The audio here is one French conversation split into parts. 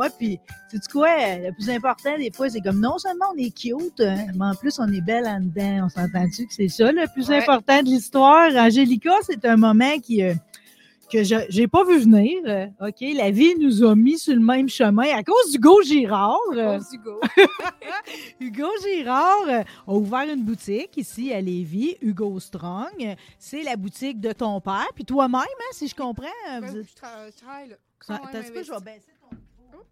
Ouais, puis, tu quoi? Le plus important, des fois, c'est comme non seulement on est cute, hein, mais en plus, on est belle en dedans. On s'entend-tu que c'est ça le plus important de l'histoire? Angélica, c'est un moment qui... euh, que je n'ai pas vu venir. euh, OK, la vie nous a mis sur le même chemin à cause d'Hugo Girard. euh, Hugo Girard euh, a ouvert une boutique ici à Lévis, Hugo Strong. C'est la boutique de ton père, puis toi-même, hein, si je comprends. euh, vous Ben, êtes- je, tra- je travaille là. Peu, je vais baisser ton micro.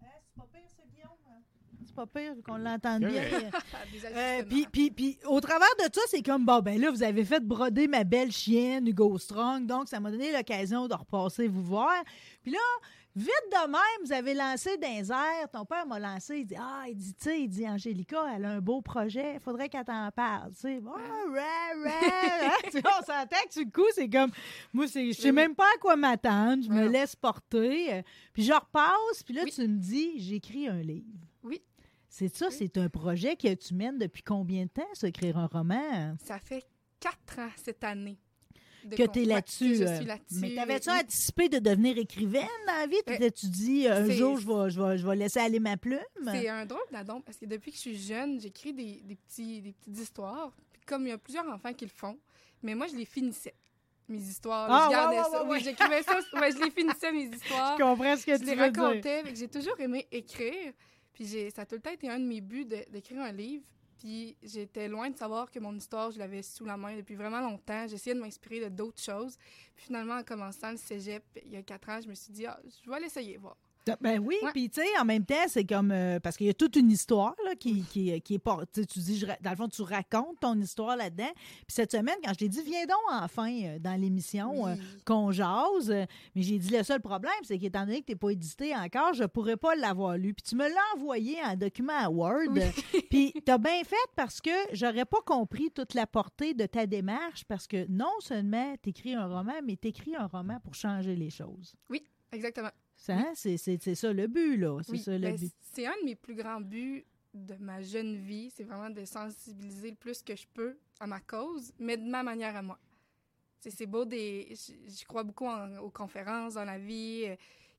Hein, c'est pas pire, ça, Guillaume? hein? C'est pas pire qu'on l'entende bien. Des Euh, puis, puis, puis, au travers de ça, c'est comme, bon, ben là, vous avez fait broder ma belle chienne, Hugo Strong, donc ça m'a donné l'occasion de repasser vous voir. Puis là, vite de même, vous avez lancé dans airs, ton père m'a lancé, il dit, ah, il dit, tu sais, il dit, Angélica, elle a un beau projet, il faudrait qu'elle t'en parle, tu sais. Ah, hein? Tu vois, on s'entend que le coup, c'est comme, moi, je sais même pas à quoi m'attendre, je me laisse porter, puis je repasse, puis là, Oui. tu me dis, j'écris un livre. Oui. C'est ça, c'est un projet que tu mènes depuis combien de temps, ça, écrire un roman? Ça fait quatre ans cette année. Que tu es là-dessus. euh, suis là-dessus. Mais t'avais-tu Oui. anticipé de devenir écrivaine dans la vie? Euh, T'étais-tu dit, un c'est- jour, je vais, je, vais, je vais laisser aller ma plume? C'est un drôle d'adon parce que depuis que je suis jeune, j'écris des, des, petits, des petites histoires. Puis comme il y a plusieurs enfants qui le font, mais moi, je les finissais, mes histoires. Ah, je ouais, gardais ouais, ça. ouais, Oui, j'écrivais ça. Je les finissais, mes histoires. Je comprends ce que je tu les veux dire. racontais. J'ai toujours aimé écrire. Puis j'ai- ça a tout le temps été un de mes buts d'écrire un livre. Puis j'étais loin de savoir que mon histoire, je l'avais sous la main depuis vraiment longtemps. J'essayais de m'inspirer de d'autres choses. Puis finalement, en commençant le cégep, il y a quatre ans, je me suis dit, ah, je vais l'essayer, voir. Ben oui, puis tu sais, en même temps, c'est comme. euh, parce qu'il y a toute une histoire là, qui, qui, qui est pas. Tu dis, je dans le fond, tu racontes ton histoire là-dedans. Puis cette semaine, quand je t'ai dit, viens donc enfin euh, dans l'émission euh, Oui. qu'on jase, mais j'ai dit, le seul problème, c'est qu'étant donné que tu n'es pas édité encore, je pourrais pas l'avoir lu. Puis tu me l'as envoyé en document à Word. Puis tu as bien fait parce que j'aurais pas compris toute la portée de ta démarche parce que non seulement tu écris un roman, mais tu écris un roman pour changer les choses. Exactement. Ça, hein, c'est- ça le but, là. C'est Oui, ça le ben, but. c'est un de mes plus grands buts de ma jeune vie. C'est vraiment de sensibiliser le plus que je peux à ma cause, mais de ma manière à moi. C'est beau, des... j- j'y crois beaucoup en- aux conférences, dans la vie,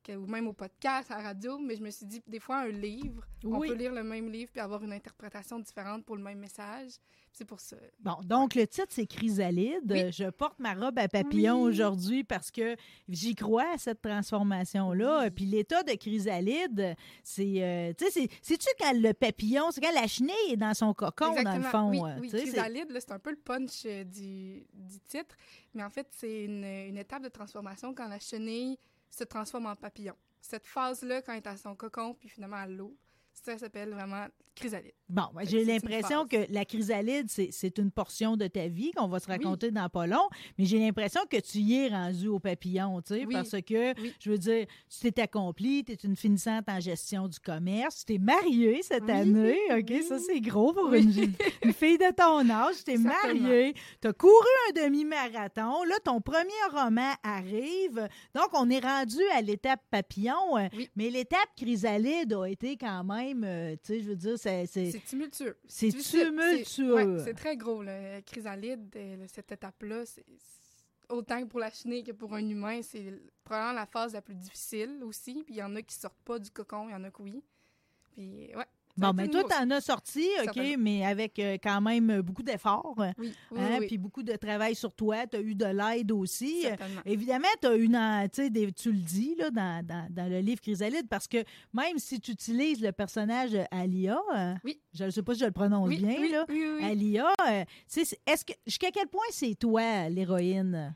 euh, ou même au podcast, à la radio, mais je me suis dit, des fois, un livre, on Oui. peut lire le même livre puis avoir une interprétation différente pour le même message. C'est pour ça. Bon, donc le titre, c'est Chrysalide. Oui. Je porte ma robe à papillon Oui. aujourd'hui parce que j'y crois à cette transformation-là. Oui. Puis l'état de chrysalide, c'est. euh, tu sais, c'est- c'est-tu quand le papillon, c'est quand la chenille est dans son cocon, dans le fond? Oui, euh, oui chrysalide, c'est un peu le punch euh, du, du titre, mais en fait, c'est une, une étape de transformation quand la chenille se transforme en papillon. Cette phase-là, quand elle est à son cocon, puis finalement à l'eau, ça s'appelle vraiment chrysalide. Bon, ben, j'ai l'impression que la chrysalide, c'est une portion de ta vie qu'on va se Oui. raconter dans pas long, mais j'ai l'impression que tu y es rendu au papillon, tu sais, Oui. parce que, Oui. je veux dire, tu t'es accompli, tu es une finissante en gestion du commerce, tu t'es mariée cette année, OK? Ça, c'est gros pour une, une fille de ton âge, tu t'es mariée, tu as couru un demi-marathon, là, ton premier roman arrive, donc on est rendu à l'étape papillon, mais l'étape chrysalide a été quand même, euh, tu sais, je veux dire, c'est... tumultueux. c'est tumultueux. C'est ouais, très gros, le chrysalide, euh, cette étape-là. autant que pour la chenille que pour un humain, c'est probablement la phase la plus difficile aussi. Puis il y en a qui sortent pas du cocon, il y en a que oui. Puis ouais. Bon, été ben toi, t'en as sorti, OK, mais avec euh, quand même beaucoup d'efforts. Oui, oui, hein, oui, Puis beaucoup de travail sur toi. Tu as eu de l'aide aussi. certainement. Évidemment, tu as une, des- tu le dis là, dans, dans, dans le livre Chrysalide, parce que même si tu utilises le personnage Alia, Oui. je ne sais pas si je le prononce bien, là. Alia, euh, est-ce que jusqu'à quel point c'est toi l'héroïne?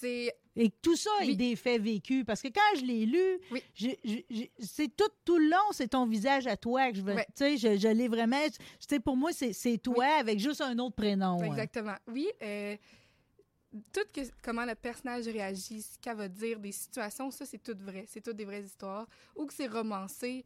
C'est Et tout ça est Oui. des faits vécus. Parce que quand je l'ai lu, Oui. c'est tout, tout le long, c'est ton visage à toi que je veux. Ouais. Tu sais, je, je l'ai vraiment. Tu sais, pour moi, c'est toi avec juste un autre prénom. hein. Exactement. Oui, euh, tout que, comment le personnage réagit, ce qu'elle va dire, des situations, ça, c'est tout vrai. C'est toutes des vraies histoires. Ou que c'est romancé,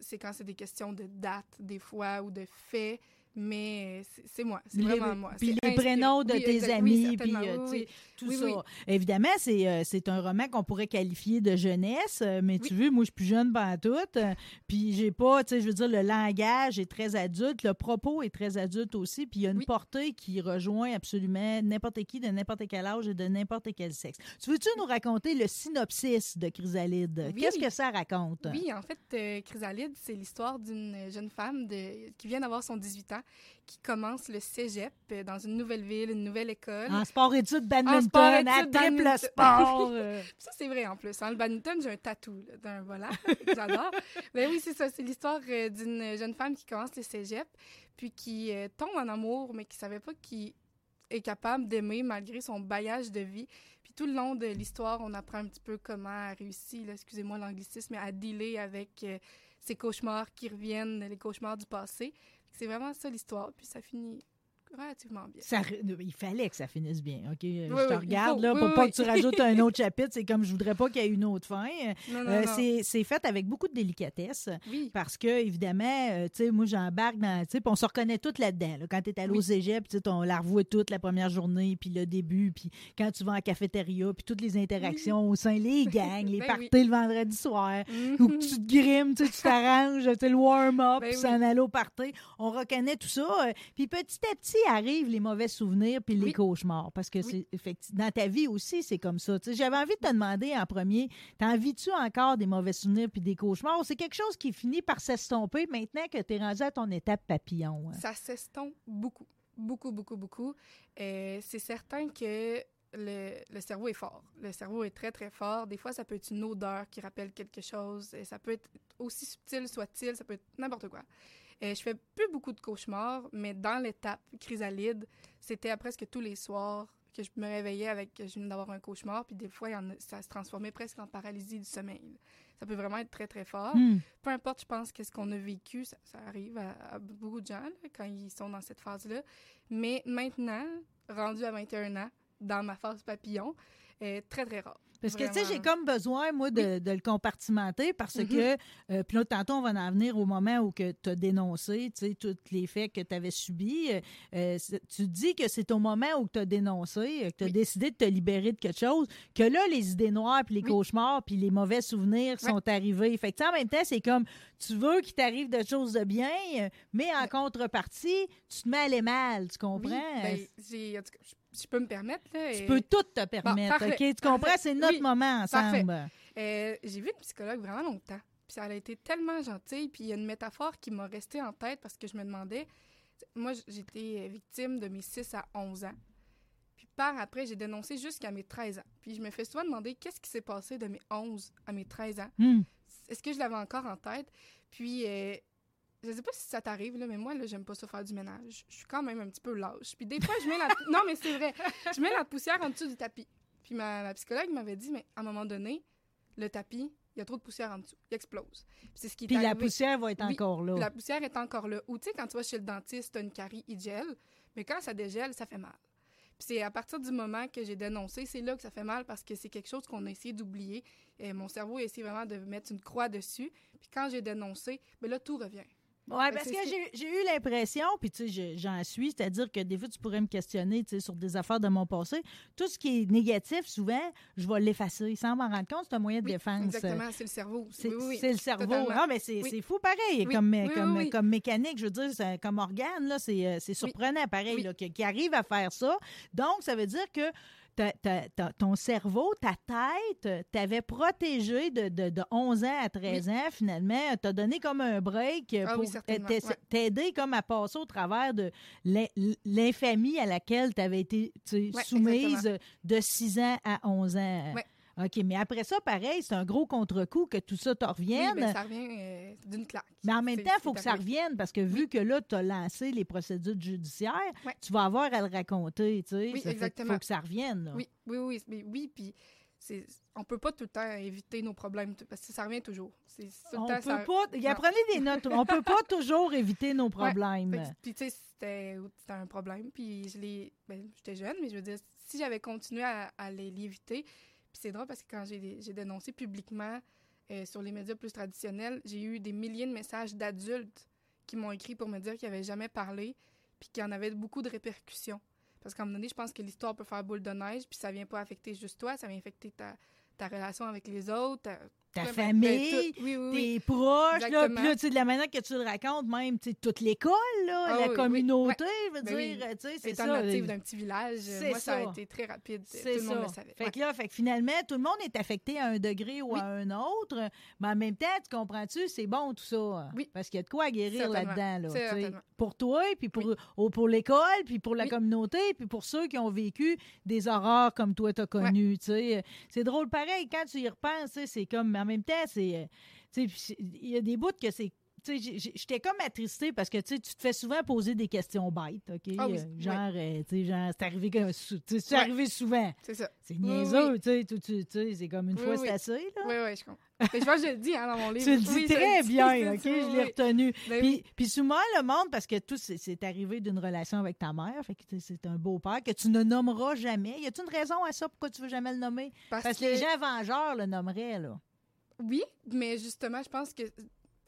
c'est quand c'est des questions de date, des fois, ou de faits. Mais c'est- moi. C'est vraiment moi. Puis les prénoms de Oui, tes exact. Oui, amis, puis euh, Oui, tout ça. Évidemment, c'est euh, c'est un roman qu'on pourrait qualifier de jeunesse, euh, mais tu veux, moi, je suis plus jeune pas tout. puis j'ai pas, tu sais, je veux dire, le langage est très adulte, le propos est très adulte aussi, puis il y a une portée qui rejoint absolument n'importe qui de n'importe quel âge et de n'importe quel sexe. Tu veux-tu nous raconter le synopsis de Chrysalide? Qu'est-ce que ça raconte? Oui, en fait, Chrysalide, c'est l'histoire d'une jeune femme de, qui vient d'avoir son 18 ans, qui commence le cégep euh, dans une nouvelle ville, une nouvelle école. En sport-études badminton, sport-études à triple sport. Ça, c'est vrai en plus. En le badminton, j'ai un tatou d'un volant. J'adore. Mais oui, c'est ça. C'est l'histoire euh, d'une jeune femme qui commence le cégep, puis qui euh, tombe en amour, mais qui savait pas qu'il est capable d'aimer malgré son bagage de vie. Puis tout le long de l'histoire, on apprend un petit peu comment elle réussit, excusez-moi l'anglicisme, à dealer avec euh, ses cauchemars qui reviennent, les cauchemars du passé. C'est vraiment ça l'histoire. Puis ça finit relativement bien. Ça, il fallait que ça finisse bien, OK? je te oui, regarde, faut. là, Oui, pour pas que tu rajoutes un autre chapitre. C'est comme je voudrais pas qu'il y ait une autre fin. Euh, c'est- fait avec beaucoup de délicatesse parce que, évidemment, euh, tu sais, moi, j'embarque dans. Tu sais, on se reconnaît toutes là-dedans. là. Quand tu es allé au cégep, tu on la revoit toute la première journée, puis le début, puis quand tu vas en cafétéria, puis toutes les interactions au sein, les gangs, les Ben parties le vendredi soir, Mhm. que tu te grimes, tu t'arranges, tu le warm-up, Ben puis s'en aller au party. On reconnaît tout ça. euh, Puis petit à petit arrivent les mauvais souvenirs puis les cauchemars. Parce que Oui. c'est effectivement dans ta vie aussi, c'est comme ça. J'avais envie de te demander en premier, t'en vis-tu encore des mauvais souvenirs puis des cauchemars ou c'est quelque chose qui finit par s'estomper maintenant que tu es rendu à ton étape papillon? hein? Ça s'estompe beaucoup. Beaucoup, beaucoup, beaucoup. Euh, c'est certain que le, le cerveau est fort. Le cerveau est très, très fort. Des fois, ça peut être une odeur qui rappelle quelque chose. Et ça peut être aussi subtil soit-il, ça peut être n'importe quoi. Euh, je fais plus beaucoup de cauchemars, mais dans l'étape chrysalide, c'était à presque tous les soirs que je me réveillais avec, je venais d'avoir un cauchemar, puis des fois, il y en a- ça se transformait presque en paralysie du sommeil. Ça peut vraiment être très, très fort Hmm. peu importe, je pense, qu'est-ce qu'on a vécu, ça, ça arrive à, à beaucoup de gens là, quand ils sont dans cette phase-là. Mais maintenant, rendu à 21 ans, dans ma phase papillon, est très, très rare. Parce que, tu sais, j'ai comme besoin, moi, de, de le compartimenter parce Mhm. que, euh, puis là, tantôt, on va en venir au moment où tu as dénoncé, tu sais, tous les faits que tu avais subis. Euh, euh, tu dis que c'est au moment où tu as dénoncé, euh, que tu as Oui. décidé de te libérer de quelque chose, que là, les idées noires, puis les Oui. cauchemars, puis les mauvais souvenirs sont arrivés. Fait que, tu sais, en même temps, c'est comme, tu veux qu'il t'arrive des choses de bien, mais en contrepartie, tu te mets à aller mal, tu comprends? Ben, en tout cas, je, je peux me permettre. Là, tu peux tout te permettre, OK? Tu comprends? C'est notre Oui, moment ensemble. Euh, j'ai vu une psychologue vraiment longtemps. Puis elle a été tellement gentille. Puis il y a une métaphore qui m'a resté en tête parce que je me demandais. Moi, j'étais victime de mes 6 à 11 ans. Puis par après, j'ai dénoncé jusqu'à mes 13 ans. Puis je me fais souvent demander qu'est-ce qui s'est passé de mes 11 à mes 13 ans? Hmm. Est-ce que je l'avais encore en tête? Puis, euh, je sais pas si ça t'arrive, là, mais moi, là, j'aime pas ça faire du ménage. Je suis quand même un petit peu lâche. Puis des fois, je mets la... non, mais c'est vrai. Je mets la poussière en dessous du tapis. Puis ma, ma psychologue m'avait dit, mais à un moment donné, le tapis, il y a trop de poussière en dessous. Il explose. Puis c'est ce qui est Puis la arrivé. poussière va être Oui, encore là. La poussière est encore là. Ou tu sais, quand tu vas chez le dentiste, t'as une carie, il gèle. Mais quand ça dégèle, ça fait mal. Puis c'est à partir du moment que j'ai dénoncé, c'est là que ça fait mal parce que c'est quelque chose qu'on a essayé d'oublier. Et mon cerveau a essayé vraiment de mettre une croix dessus. Puis quand j'ai dénoncé, ben là, tout revient. Oui, parce que j'ai eu l'impression, puis tu sais, je- j'en suis, c'est-à-dire que des fois, tu pourrais me questionner tu sais, sur des affaires de mon passé. Tout ce qui est négatif, souvent, je vais l'effacer sans m'en rendre compte. C'est un moyen de Oui, défense. Exactement, c'est le cerveau. C'est Oui, oui, le cerveau. totalement. Ah, mais c'est fou pareil, comme, comme, comme mécanique, je veux dire, comme organe, là, c'est euh, surprenant pareil, là, qui, qui arrive à faire ça. Donc, ça veut dire que ta- ta- ta- ton cerveau, ta tête, t'avait protégé de, de, de 11 ans à 13 ans, finalement, t'as donné comme un break Ah pour oui, t'aider- ouais. comme à passer au travers de l'in- l'infamie à laquelle tu avais été Ouais, soumise de 6 ans à 11 ans. Ouais. OK, mais après ça, pareil, c'est un gros contre-coup que tout ça te Oui, revienne. ben, ça revient euh, d'une claque. Mais en même temps, il faut que ça revienne parce que vu que là, tu as lancé les procédures judiciaires, tu vas avoir à le raconter. Tu sais. Oui, Ça exactement. faut que ça revienne. là. Oui, oui, oui, mais oui, puis on peut pas tout le temps éviter nos problèmes parce que ça revient toujours. Tout le On temps, peut ça- pas. y a- Non. Prenez des notes. On peut pas toujours éviter nos problèmes. Puis tu sais, c'était, c'était un problème. Puis je l'ai, ben, j'étais jeune, mais je veux dire, si j'avais continué à, à les l'éviter, puis c'est drôle parce que quand j'ai, dénoncé publiquement euh, sur les médias plus traditionnels, j'ai eu des milliers de messages d'adultes qui m'ont écrit pour me dire qu'ils n'avaient jamais parlé, puis qu'il y en avait beaucoup de répercussions. Parce qu'à un moment donné, je pense que l'histoire peut faire boule de neige, puis ça vient pas affecter juste toi, ça vient affecter ta, ta relation avec les autres, Ta ben, famille, tout. Oui, oui, oui. tes proches, là, puis là, tu sais, de la manière que tu le racontes, même, tu sais, toute l'école, là, Ah la communauté, je veux Ben dire, tu sais, c'est ça. native d'un petit village, C'est moi, ça. ça. a été très rapide. Tout le monde ça. le savait. Fait Ouais. que là, fait que finalement, tout le monde est affecté à un degré ou à un autre, mais en même temps, tu comprends-tu, c'est bon tout ça. Oui. Parce qu'il y a de quoi à guérir là-dedans, là. Pour toi, puis pour, pour l'école, puis pour la communauté, puis pour ceux qui ont vécu des horreurs comme toi, t'as connu, tu sais. C'est drôle pareil, quand tu y repenses, c'est comme, en même temps, c'est, euh, tu sais, puis c'est- il y a des bouts que c'est j'étais comme attristée parce que tu sais, tu te fais souvent poser des questions bêtes, OK? Ah oui, Euh, oui. genre, euh, tu sais, genre, c'est arrivé, comme- c'est Ouais. arrivé souvent. C'est ça. C'est Oui, niaiseux, oui. tu sais, c'est comme une Oui, fois, oui. c'est assez, là. Oui, oui, je comprends. Mais je pense que je le dis hein, dans mon livre. Tu le dis Oui, très bien, OK? Je oui, l'ai oui. retenu. Ben Puis, oui. puis souvent, le monde, parce que tout, c'est- arrivé d'une relation avec ta mère, fait que c'est un beau-père que tu ne nommeras jamais. Y a-t-il une raison à ça pourquoi tu veux jamais le nommer? Parce, Parce que, les gens vengeurs le nommeraient, là. Oui, mais justement, je pense que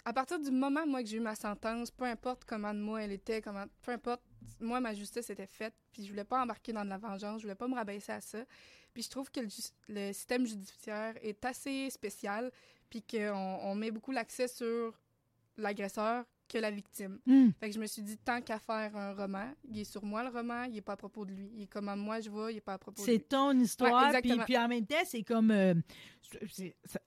à partir du moment, moi, que j'ai eu ma sentence, peu importe comment de moi elle était, peu importe, moi, ma justice était faite, puis je voulais pas embarquer dans de la vengeance, je voulais pas me rabaisser à ça. Puis je trouve que le, le système judiciaire est assez spécial, puis qu'on on met beaucoup l'accès sur l'agresseur que la victime. Hmm. Fait que je me suis dit, tant qu'à faire un roman, il est sur moi le roman, il est pas à propos de lui. Il est comment moi je vois, il est pas à propos de lui. C'est ton histoire, Ouais, puis, en même temps, c'est comme... euh,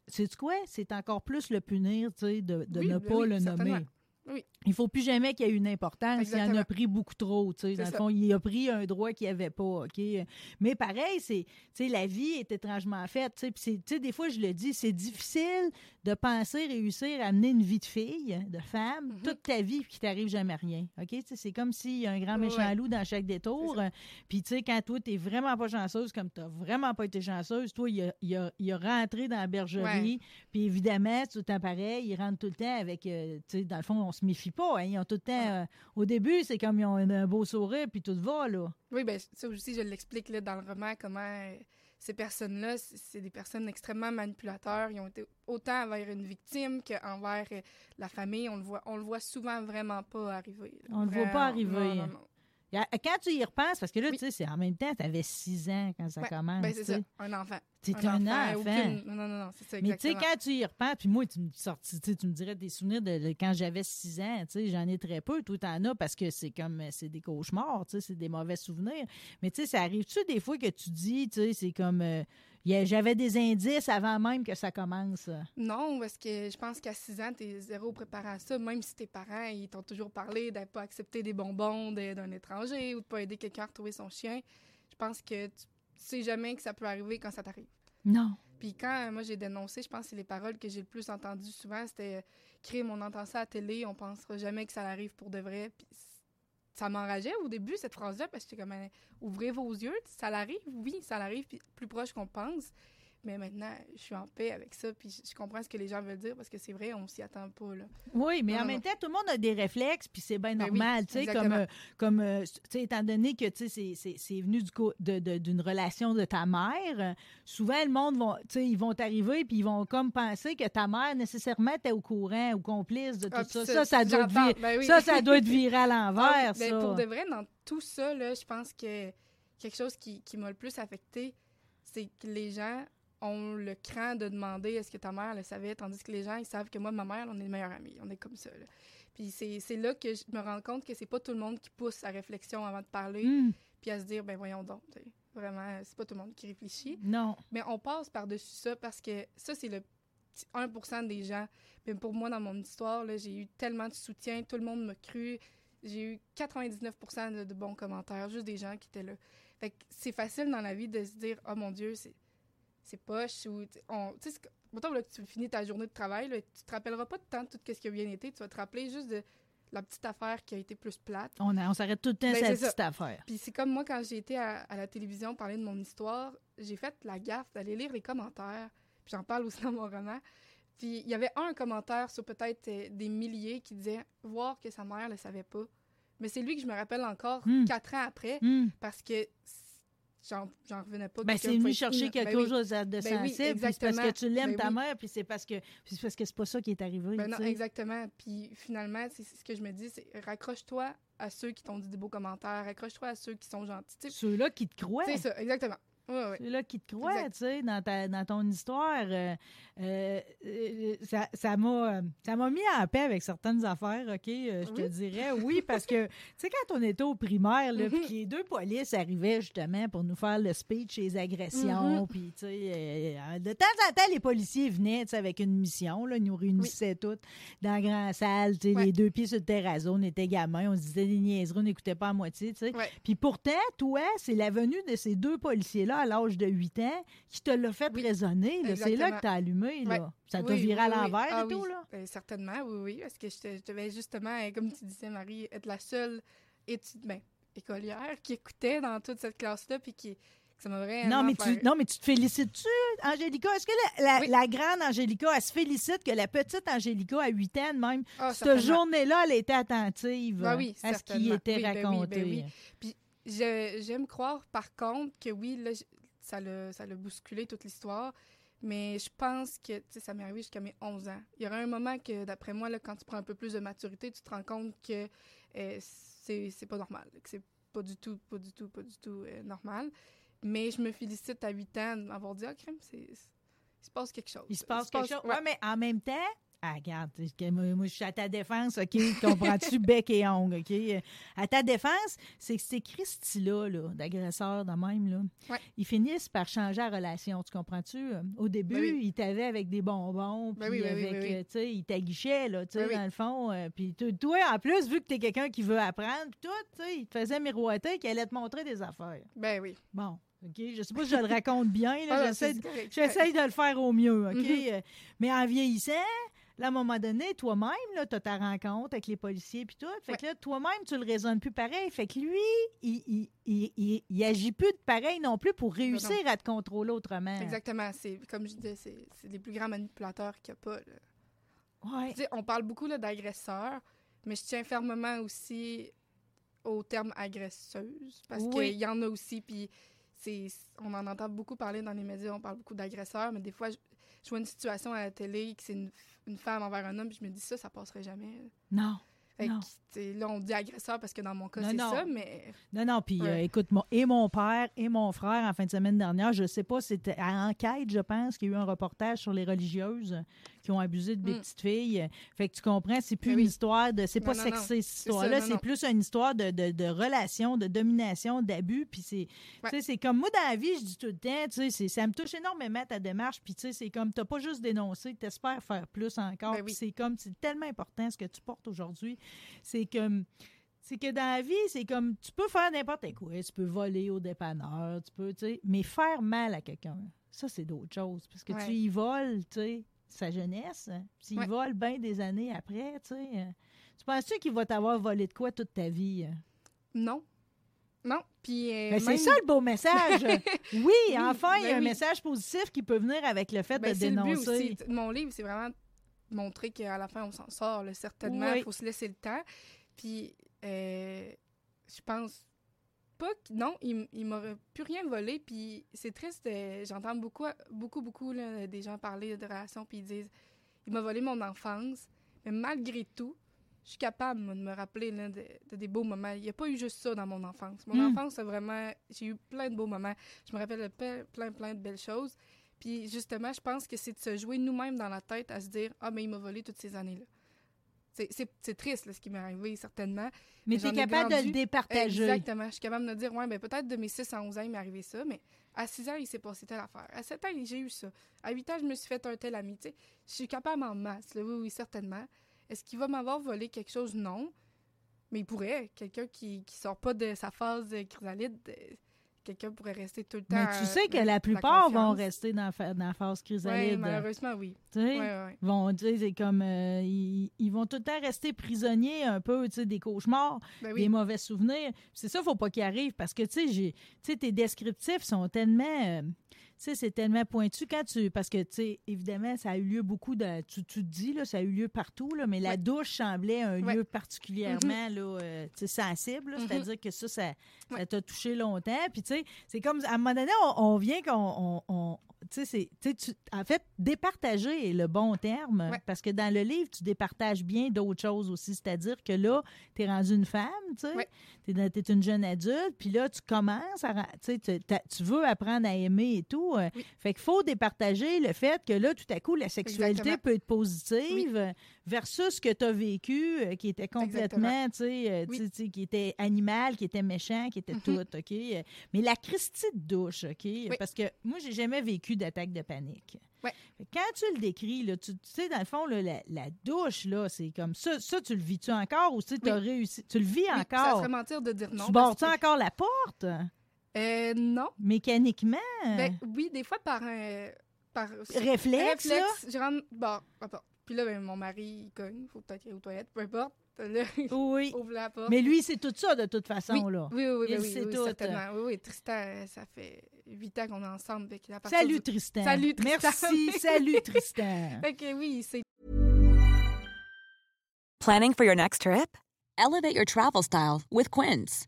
c'est- quoi? C'est encore plus le punir, tu sais, de, de Oui, ne pas oui, le nommer. Oui. Il faut plus jamais qu'il y ait une importance. Il en a pris beaucoup trop. Tu sais, C'est dans le ça. fond, il a pris un droit qu'il avait pas. OK? Mais pareil, c'est, tu sais, la vie est étrangement faite. tu sais, puis c'est- tu sais, des fois, je le dis, c'est difficile de penser réussir à mener une vie de fille, de femme, Mhm. toute ta vie, puis qu'il t'arrive jamais rien. OK? Tu sais, c'est comme s'il y a un grand méchant Ouais. loup dans chaque détour. Puis, tu sais, quand toi, tu vraiment pas chanceuse, comme tu vraiment pas été chanceuse, toi, il a, il a- il a rentré dans la bergerie. Puis, évidemment, tout le temps pareil, ils rentrent tout le temps avec, euh, tu sais, dans le fond, on se méfie pas. hein, ils ont tout le temps, euh, au début, c'est comme ils ont un, un beau sourire, puis tout va, là. Oui, ben ça aussi, je l'explique là, dans le roman, comment euh, ces personnes-là, c'est des personnes extrêmement manipulateurs. Ils ont été autant envers une victime qu'envers euh, la famille. On le voit, on le voit souvent vraiment pas arriver. là. On le voit pas arriver. non, non, non. Quand tu y repenses, parce que là, Oui. tu sais, c'est en même temps, tu avais six ans quand ça Ouais, commence. Ben, c'est tu ça, un enfant. T'es un enfant. aucune- Non, non, non, c'est ça, Mais tu sais, quand tu y repenses, puis moi, tu me, sortis, tu tu me dirais des souvenirs de, de quand j'avais 6 ans, tu sais, j'en ai très peu, toi t'en as parce que c'est comme, c'est des cauchemars, tu sais, c'est des mauvais souvenirs. Mais tu sais, ça arrive-tu des fois que tu dis, tu sais, c'est comme, euh, j'avais des indices avant même que ça commence. Non, parce que je pense qu'à 6 ans, t'es zéro préparé à ça. Même si tes parents, ils t'ont toujours parlé de pas accepter des bonbons d'un étranger ou de pas aider quelqu'un à retrouver son chien. Je pense que tu sais jamais que ça peut arriver quand ça t'arrive. Non. Puis quand moi j'ai dénoncé, je pense que c'est les paroles que j'ai le plus entendues souvent, c'était crime, on entend ça à la télé, on pensera jamais que ça arrive pour de vrai. Puis ça m'enrageait au début cette phrase-là parce que j'étais comme ouvrez vos yeux, ça l'arrive, oui, ça l'arrive, plus proche qu'on pense. Mais maintenant, je suis en paix avec ça, puis je comprends ce que les gens veulent dire parce que c'est vrai, on s'y attend pas là. Oui, mais Non, en non, même non. temps, tout le monde a des réflexes, puis c'est bien Ben oui, normal, tu sais, comme, euh, comme euh, tu sais, étant donné que, tu sais, c'est- venu du co- de- de- d'une relation de ta mère, souvent, le monde, vont, tu sais, ils vont t'arriver, puis ils vont comme penser que ta mère, nécessairement, était au courant ou complice de tout Ah, ça. puis Ça, ça, doit être vir- ben oui. ça, ça doit être viré à Ah, l'envers, ben, ça. Pour de vrai, dans tout ça, là, je pense que quelque chose qui, qui m'a le plus affecté, c'est que les gens ont le cran de demander est-ce que ta mère le savait, tandis que les gens, ils savent que moi, ma mère, on est les meilleurs amis. On est comme ça. là. Puis c'est là que je me rends compte que c'est pas tout le monde qui pousse à réflexion avant de parler, Hum. puis à se dire, ben voyons donc. Vraiment, c'est pas tout le monde qui réfléchit. Non. Mais on passe par-dessus ça parce que ça, c'est le petit 1 des gens. Mais pour moi, dans mon histoire, j'ai eu tellement de soutien, tout le monde m'a cru. J'ai eu 99 de, de bons commentaires, juste des gens qui étaient là. Fait que c'est facile dans la vie de se dire, oh mon Dieu, c'est c'est poche ou on tu sais Mettons là, que tu finis ta journée de travail, là, tu te rappelleras pas de tant de tout ce qui a bien été. Tu vas te rappeler juste de la petite affaire qui a été plus plate. On, on s'arrête tout le temps Ben, sur la ça. petite affaire. Puis c'est comme moi, quand j'ai été à, à la télévision parler de mon histoire, j'ai fait la gaffe d'aller lire les commentaires. Puis j'en parle aussi dans mon roman. Puis il y avait un commentaire sur peut-être euh, des milliers qui disait voir que sa mère ne le savait pas. Mais c'est lui que je me rappelle encore Hmm. quatre ans après Hmm. parce que j'en revenais pas. Ben, c'est venu chercher quelque Ben oui. chose de Ben oui, sensible. puis c'est parce que tu l'aimes Ben ta oui. mère, puis c'est parce que c'est parce que c'est pas ça qui est arrivé. Ben non, exactement. Puis finalement, c'est ce que je me dis, c'est raccroche-toi à ceux qui t'ont dit des beaux commentaires, raccroche-toi à ceux qui sont gentils. Ceux-là qui te croient. C'est ça, exactement. Ouais. Ceux-là qui te Exact. tu sais, dans, ta, dans ton histoire. euh, euh, euh, ça ça m'a ça m'a mis en paix avec certaines affaires, OK? euh, je te dirais oui, parce que, tu sais, quand on était au primaire, là, Mhm. puis que les deux polices arrivaient justement pour nous faire le speech sur les agressions, Mhm. puis, tu sais, de temps en temps, les policiers venaient, tu sais, avec une mission, là, ils nous réunissaient toutes dans la grande salle, tu sais, Ouais. les deux pieds sur le terrazzo, on était gamins, on se disait des niaiseries, on n'écoutait pas à moitié, tu sais. Ouais. Puis pourtant, toi, c'est la venue de ces deux policiers-là à l'âge de 8 ans qui te l'a fait Oui. C'est là que t'as allumé. Là. Ouais. Ça t'a Oui, viré à oui. l'envers Ah et tout. oui. Là? Ben, certainement, oui, oui. Parce que je, devais justement, euh, comme tu disais, Marie, être la seule étude, ben, écolière qui écoutait dans toute cette classe-là, puis qui, ça m'a vraiment Non mais, tu, non, mais tu te félicites-tu, Angélica? Est-ce que la, la- Oui. la grande Angélica, elle se félicite que la petite Angélica, à 8 ans même, Ah, cette journée-là, elle était attentive Ben oui, à ce qui était Oui, ben oui, raconté? ben oui. Je- J'aime croire, par contre, que oui, là, ça l'a ça l'a bousculé toute l'histoire. Mais je pense que, tu sais, ça m'est arrivé jusqu'à mes 11 ans. Il y aura un moment que, d'après moi, là, quand tu prends un peu plus de maturité, tu te rends compte que euh, c'est c'est pas normal, que c'est pas du tout, pas du tout, pas du tout euh, normal. Mais je me félicite à 8 ans d'avoir dit, ah, crème, c'est... Il se passe quelque chose. Il se passe quelque chose. ouais. Ouais, mais en même temps, ah, regarde, moi, moi, je suis à ta défense, OK? Comprends-tu, bec et ongle, OK? Euh, À ta défense, c'est que ces Christy-là, là, d'agresseurs de même, là, Ouais. ils finissent par changer la relation, tu comprends-tu? Euh, Au début, Ben oui. ils t'avaient avec des bonbons, Ben puis oui, ben avec, ben oui. euh, tu sais, ils t'aguichaient, là, tu sais, oui. dans le fond. euh, puis to- toi, en plus, vu que t'es quelqu'un qui veut apprendre, puis tout, tu sais, ils te faisaient miroiter qu'ils allaient te montrer des affaires. Ben oui. Bon, OK? Je sais pas si je le raconte bien, là, Ah, j'essaie de- de le faire au mieux, OK? Mais en vieillissant, là, à un moment donné, toi-même, tu as ta rencontre avec les policiers puis tout. Fait que là, toi-même, tu le raisonnes plus pareil. Fait que lui, il, il, il, il- il agit plus de pareil non plus pour réussir à te contrôler autrement. Exactement. C'est, comme je disais, c'est, c'est les plus grands manipulateurs qu'il n'y a pas. là. Ouais. On parle beaucoup là, d'agresseurs, mais je tiens fermement aussi au terme agresseuse, parce Oui. qu'il y en a aussi, puis c'est, on en entend beaucoup parler dans les médias, on parle beaucoup d'agresseurs, mais des fois, je, je vois une situation à la télé que c'est une, une femme envers un homme, puis je me dis ça, ça passerait jamais. Non. Fait Non. là, on dit agresseur parce que dans mon cas, Non, c'est ça, mais Non, non, puis Ouais. euh, écoute, mon, et mon père et mon frère, en fin de semaine dernière, je sais pas, c'était à enquête, je pense, qu'il y a eu un reportage sur les religieuses qui ont abusé de des Mm. petites filles. Fait que tu comprends, c'est plus Ben une histoire de. C'est pas non, sexy, non. cette histoire-là. C'est plus une histoire de, de, de relation, de domination, d'abus. Puis c'est. Ouais. Tu sais, c'est comme moi dans la vie, je dis tout le temps, tu sais, ça me touche énormément ta démarche. Puis tu sais, c'est comme, t'as pas juste dénoncé, t'espères faire plus encore. Ben oui. c'est comme, c'est tellement important ce que tu portes aujourd'hui. C'est comme. C'est que dans la vie, c'est comme tu peux faire n'importe quoi. Tu peux voler au dépanneur, tu peux, tu sais, mais faire mal à quelqu'un, ça, c'est d'autres choses. Parce que tu y voles, tu sais, sa jeunesse. hein. Puis il Ouais. vole bien des années après, tu sais. euh, Tu penses-tu qu'il va t'avoir volé de quoi toute ta vie? hein? non. Non. Puis. euh, Mais c'est ça le beau message. oui, enfin, il y a ben un oui. message positif qui peut venir avec le fait Ben, de le but dénoncer. aussi. T- Mon livre, c'est vraiment montrer qu'à la fin, on s'en sort. là. Certainement, il Oui. faut se laisser le temps. Puis, euh, je pense pas. Non, il, il m'aurait plus rien volé. Puis, c'est triste. euh, J'entends beaucoup, beaucoup, beaucoup là, des gens parler de relations, puis ils disent « Il m'a volé mon enfance. » Mais malgré tout, je suis capable moi, de me rappeler là, de, de des beaux moments. Il n'y a pas eu juste ça dans mon enfance. Mon Mm. enfance, c'est vraiment... J'ai eu plein de beaux moments. Je me rappelle plein, plein, plein de belles choses. Puis justement, je pense que c'est de se jouer nous-mêmes dans la tête à se dire Ah, mais il m'a volé toutes ces années-là. C'est- triste, là, ce qui m'est arrivé, certainement. Mais j'en tu es capable de le départager. Exactement. Je suis capable de me dire, ouais, ben peut-être de mes 6 à 11 ans, il m'est arrivé ça, mais à 6 ans, il s'est passé telle affaire. À 7 ans, j'ai eu ça. À 8 ans, je me suis fait un tel ami. Je suis capable en masse, là, oui, oui, certainement. Est-ce qu'il va m'avoir volé quelque chose? Non. Mais il pourrait. Quelqu'un qui, qui sort pas de sa phase de chrysalide, euh, quelqu'un pourrait rester tout le temps. Mais tu sais euh, que la la plupart vont rester dans, la phase Oui, chrysalide. malheureusement, oui. tu sais. Vont, tu sais, c'est comme, euh, ils, ils vont tout le temps rester prisonniers un peu, tu sais, des cauchemars, Ben des oui. mauvais souvenirs. C'est ça, faut pas qu'ils arrivent parce que, tu sais, sais, tes descriptifs sont tellement, euh, sais, c'est tellement pointu quand tu, parce que, tu sais, évidemment, ça a eu lieu beaucoup de, tu, tu te dis, là, ça a eu lieu partout, là, mais la douche semblait un Ouais. lieu particulièrement, là, euh, tu sais, sensible. Mhm. c'est-à-dire que ça, ça, Ouais. t'a touché longtemps. Puis, tu sais, c'est comme, à un moment donné, on, on vient qu'on, on- on- tu sais, tu en fait, départager est le bon terme, parce que dans le livre, tu départages bien d'autres choses aussi. C'est-à-dire que là, tu es rendu une femme, tu sais, tu es, une jeune adulte, puis là, tu commences à, tu veux apprendre à aimer et tout. Euh, Oui. Fait qu'il faut départager le fait que là, tout à coup, la sexualité Exactement. peut être positive euh, versus ce que tu as vécu, euh, qui était complètement, tu sais, Oui. tu tu qui était animal, qui était méchant, qui était Mhm. tout, OK? Mais la Christie de douche, OK? Parce que moi, j'ai jamais vécu d'attaque de panique. Ouais. Quand tu le décris, là, tu, tu sais, dans le fond, là, la, la douche, là, c'est comme ça. Ça, tu le vis-tu encore ou tu sais, t'as Oui. réussi? Tu le vis Oui, Ça encore? serait mentir de dire non. tu parce barres-tu que- encore la porte? Euh, non. Mécaniquement? Ben, oui, des fois par un. Par, réflexe, là? réflexe, je rentre. Bon, attends. Puis là, ben, mon mari, il cogne. Faut peut-être qu'il aille aux toilettes, peu importe. Là, il Oui. ouvre la porte. Mais lui, c'est tout ça, de toute façon, oui, là. Oui, oui, oui, Il ben oui, sait oui, tout. certainement. Oui, oui, Tristan, euh, ça fait huit ans qu'on est ensemble. fait a Salut, du- Tristan. Salut, Tristan. Merci, salut, Tristan. Fait que oui, c'est Planning for your next trip? Elevate your travel style with Quince.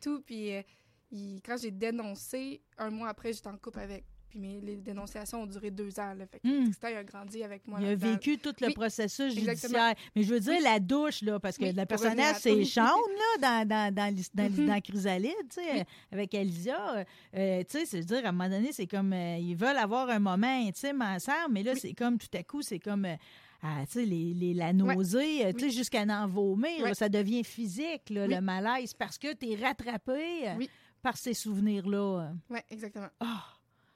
Tout. Puis euh, il- quand j'ai dénoncé, un mois après, j'étais en couple avec. Puis mes, les dénonciations ont duré deux ans. Là, fait que Hmm. Tristan, il a grandi avec moi. Il a vécu tout le Oui, processus exactement. judiciaire. Mais je veux dire, Oui. la douche, là, parce que Oui, le personnage, c'est. Sean, là, dans, dans, dans, Mhm. dans Chrysalide, tu sais, euh, avec Alicia. Euh, tu sais, c'est dire, à un moment donné, c'est comme, euh, ils veulent avoir un moment intime ensemble, mais là, c'est comme, tout à coup, c'est comme... euh, ah, tu sais, les, les- la nausée, euh, tu sais, jusqu'à en vomir, Ouais. là, ça devient physique, là, Oui. le malaise, parce que tu es rattrapé euh, Oui. par ces souvenirs-là. Oui, exactement.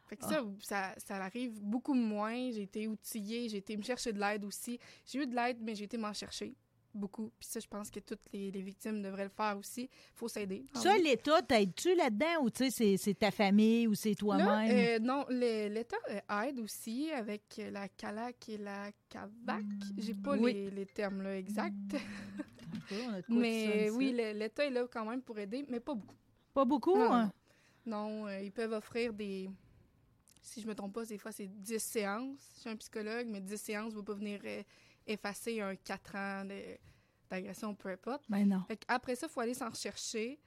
Fait que ça, ça, ça arrive beaucoup moins. J'ai été outillée, j'ai été me chercher de l'aide aussi. J'ai eu de l'aide, mais j'ai été m'en chercher beaucoup. Puis ça, je pense que toutes les, les victimes devraient le faire aussi. faut s'aider. Ça, l'État, t'aides-tu là-dedans ou tu sais, c'est- ta famille ou c'est toi-même? euh, non, l'État euh, aide aussi avec la CALAC et la CAVAC. J'ai pas Oui. les, les termes là, exacts. Quoi mais oui, l'État est là quand même pour aider, mais pas beaucoup. Pas beaucoup, Non, non, hein? non. Euh, ils peuvent offrir des. Si je me trompe pas, des fois, c'est 10 séances chez un psychologue, mais 10 séances ne vont pas venir euh, effacer un 4 ans d'agression, peu importe. Ben non. Fait après ça, il faut aller s'en rechercher.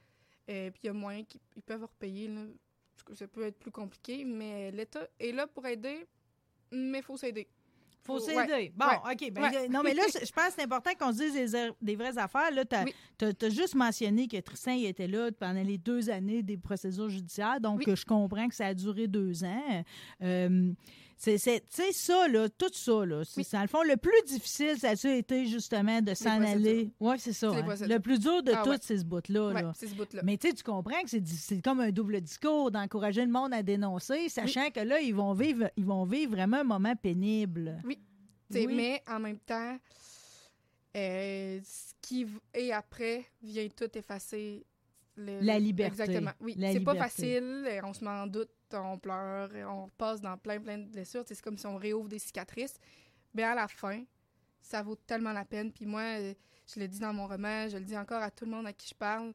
Euh, puis il y a moyen qu'ils ils peuvent repayer. Là. Ça peut être plus compliqué, mais l'État est là pour aider, mais il faut s'aider. Faut Faut- s'aider. ouais, Bon, ouais, OK. ben, ouais. non, mais là, je pense que c'est important qu'on se dise des, des vraies affaires. Là, tu as, Oui. juste mentionné que Tristan il était là pendant les deux années des procédures judiciaires. Donc, Oui. je comprends que ça a duré deux ans. Euh, c'est, ça, là, tout ça, là, Oui. dans le fond, le plus difficile, ça a été justement de s'en aller. Oui, c'est ça. Hein. Le plus dur de Ah tout, ouais. c'est ce bout-là. Ouais, ce. Mais tu comprends que c'est, comme un double discours d'encourager le monde à dénoncer, sachant que là, ils vont vivre, ils vont vivre vraiment un moment pénible. Oui. Mais en même temps, Euh, ce qui et après vient tout effacer. le- La liberté. Exactement. Oui, c'est pas facile. On se met en doute, on pleure, on repasse dans plein, plein de blessures. C'est comme si on réouvre des cicatrices. Mais à la fin, ça vaut tellement la peine. Puis moi, euh, je le dis dans mon roman, je le dis encore à tout le monde à qui je parle.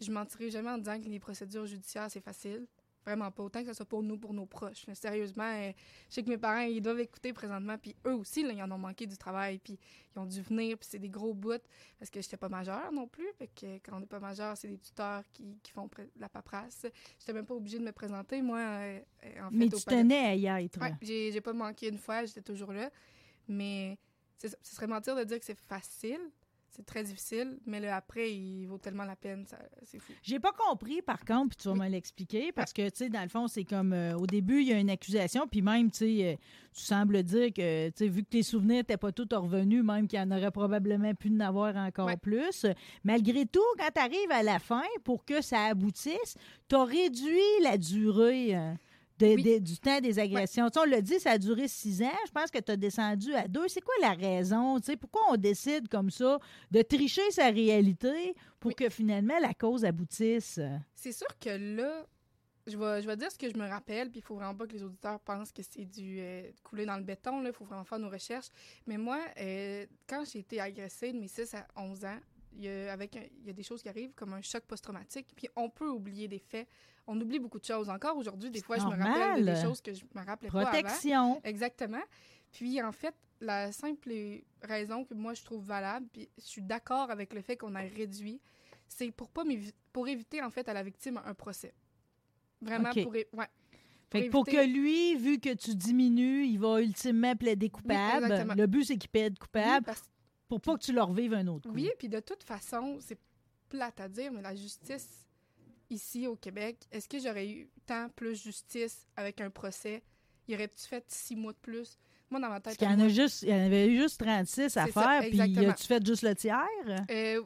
Je mentirai jamais en disant que les procédures judiciaires, c'est facile. Vraiment pas. Autant que ce soit pour nous, pour nos proches. Sérieusement, euh, je sais que mes parents, ils doivent écouter présentement. Puis eux aussi, là, ils en ont manqué du travail. Puis ils ont dû venir. Puis c'est des gros bouts. Parce que j'étais pas majeure non plus. Fait que quand on n'est pas majeur, c'est des tuteurs qui, qui font la paperasse. J'étais même pas obligée de me présenter, moi, euh, euh, en fait. Mais tu palais. tenais à y être. Ouais, j'ai pas manqué une fois, j'étais toujours là. Mais ce serait mentir de dire que c'est facile. C'est très difficile, mais le après, il vaut tellement la peine. ça- C'est fou. J'ai pas compris, par contre, puis tu vas me l'expliquer, parce que, tu sais, dans le fond, c'est comme, euh, au début, il y a une accusation, puis même, tu sais, euh, tu sembles dire que, tu sais, vu que tes souvenirs n'étaient pas tous revenus, même qu'il y en aurait probablement pu en avoir encore plus, malgré tout, quand tu arrives à la fin, pour que ça aboutisse, tu as réduit la durée... euh, de- Oui. de- du temps des agressions. On l'a dit, ça a duré six ans. Je pense que tu as descendu à deux. C'est quoi la raison? Tu sais, pourquoi on décide comme ça de tricher sa réalité pour Oui. que finalement la cause aboutisse? C'est sûr que là, je vais, je vais dire ce que je me rappelle, puis il faut vraiment pas que les auditeurs pensent que c'est du euh, couler dans le béton. Il faut vraiment faire nos recherches. Mais moi, euh, quand j'ai été agressée de mes 6 à 11 ans, il y, a, avec un- il y a des choses qui arrivent comme un choc post-traumatique, puis on peut oublier des faits. On oublie beaucoup de choses. Encore aujourd'hui, des fois, je me rappelle des choses que je me rappelais pas avant. Protection. Exactement. Puis, en fait, la simple raison que moi, je trouve valable, puis je suis d'accord avec le fait qu'on a réduit, c'est pour pas pour éviter, en fait, à la victime un procès. Vraiment pour... é- Ouais. Fait que pour éviter- que lui, vu que tu diminues, il va ultimement plaider coupable. le but, c'est qu'il plaide Oui, coupable parce- pour pas que tu leur vives un autre coup. Oui, puis de toute façon, c'est plate à dire, mais la justice ici au Québec, est-ce que j'aurais eu tant plus justice avec un procès? Y aurait-tu fait six mois de plus? Moi, dans ma Parce tête... qu'il y en a juste, il y en avait eu juste 36 à faire, puis tu fait juste le tiers? euh,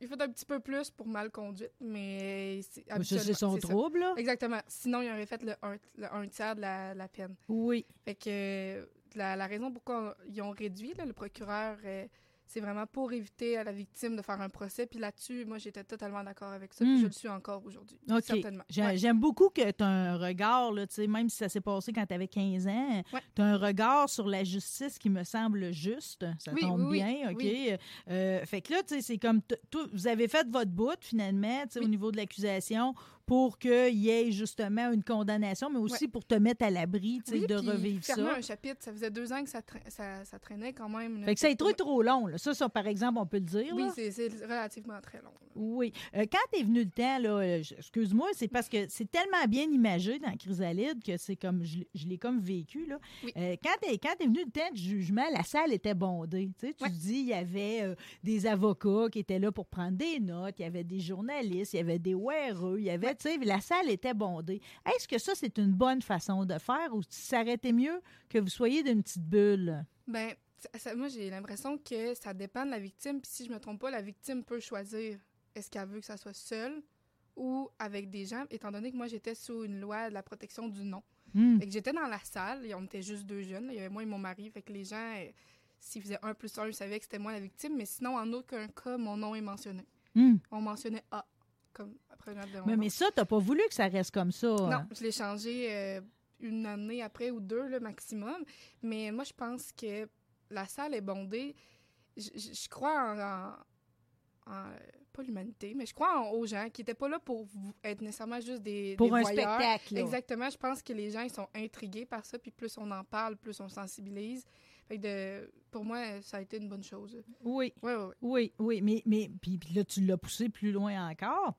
il faut un petit peu plus pour mal conduite, mais c'est Ça, c'est son trouble, là. Exactement. Sinon, il aurait fait le un, le un tiers de la, la peine. Oui. Fait que euh, la, la raison pourquoi ils ont réduit, là, le procureur, euh, c'est vraiment pour éviter à la victime de faire un procès. Puis là-dessus, moi, j'étais totalement d'accord avec ça. Puis je le suis encore aujourd'hui. Certainement. Ouais. J'aime beaucoup que tu as un regard, là, même si ça s'est passé quand tu avais 15 ans, Ouais. tu as un regard sur la justice qui me semble juste. Ça Oui, tombe oui, bien, OK? oui. Euh, fait que là, tu sais, c'est comme vous avez fait votre bout, finalement, sais, au Oui. niveau de l'accusation, pour qu'il y ait justement une condamnation, mais aussi Ouais. pour te mettre à l'abri, Oui, de revivre ça. un chapitre, ça faisait deux ans que ça, tra- ça, ça traînait quand même. là. Fait que ça a été trop long, là. Ça, ça, par exemple, on peut le dire. Oui, c'est relativement très long. là. Oui. Euh, quand est venu le temps, là, euh, excuse-moi, c'est parce que c'est tellement bien imagé dans Chrysalide que c'est comme, je, l'ai- je l'ai comme vécu, là. Oui. Euh, quand est, quand venu le temps du jugement, la salle était bondée. Tu sais, tu Ouais. dis, il y avait euh, des avocats qui étaient là pour prendre des notes, il y avait des journalistes, il y avait des weareux, il y avait, tu sais, la salle était bondée. Est-ce que ça, c'est une bonne façon de faire ou été mieux que vous soyez d'une petite bulle? Ben, ça- moi, j'ai l'impression que ça dépend de la victime. Puis si je me trompe pas, la victime peut choisir est-ce qu'elle veut que ça soit seule ou avec des gens, étant donné que moi, j'étais sous une loi de la protection du nom. Fait que j'étais dans la salle et on était juste deux jeunes. Il y avait moi et mon mari. Fait que les gens, euh, s'ils faisaient un plus un, ils savaient que c'était moi la victime. Mais sinon, en aucun cas, mon nom est mentionné. Hmm. On mentionnait A, comme de mon Mais, mais ça, t'as pas voulu que ça reste comme ça. Non, hein? je l'ai changé euh, une année après ou deux, le maximum. Mais moi, je pense que la salle est bondée. Je, je- je crois en, en- en- pas l'humanité, mais je crois en- aux gens qui n'étaient pas là pour être nécessairement juste des, Pour des un voyeurs. spectacle. là. Exactement. Je pense que les gens ils sont intrigués par ça, puis plus on en parle, plus on sensibilise. Fait que de, pour moi, ça a été une bonne chose. Oui. Oui, oui, oui. Oui, oui, mais, mais puis, puis là, tu l'as poussé plus loin encore.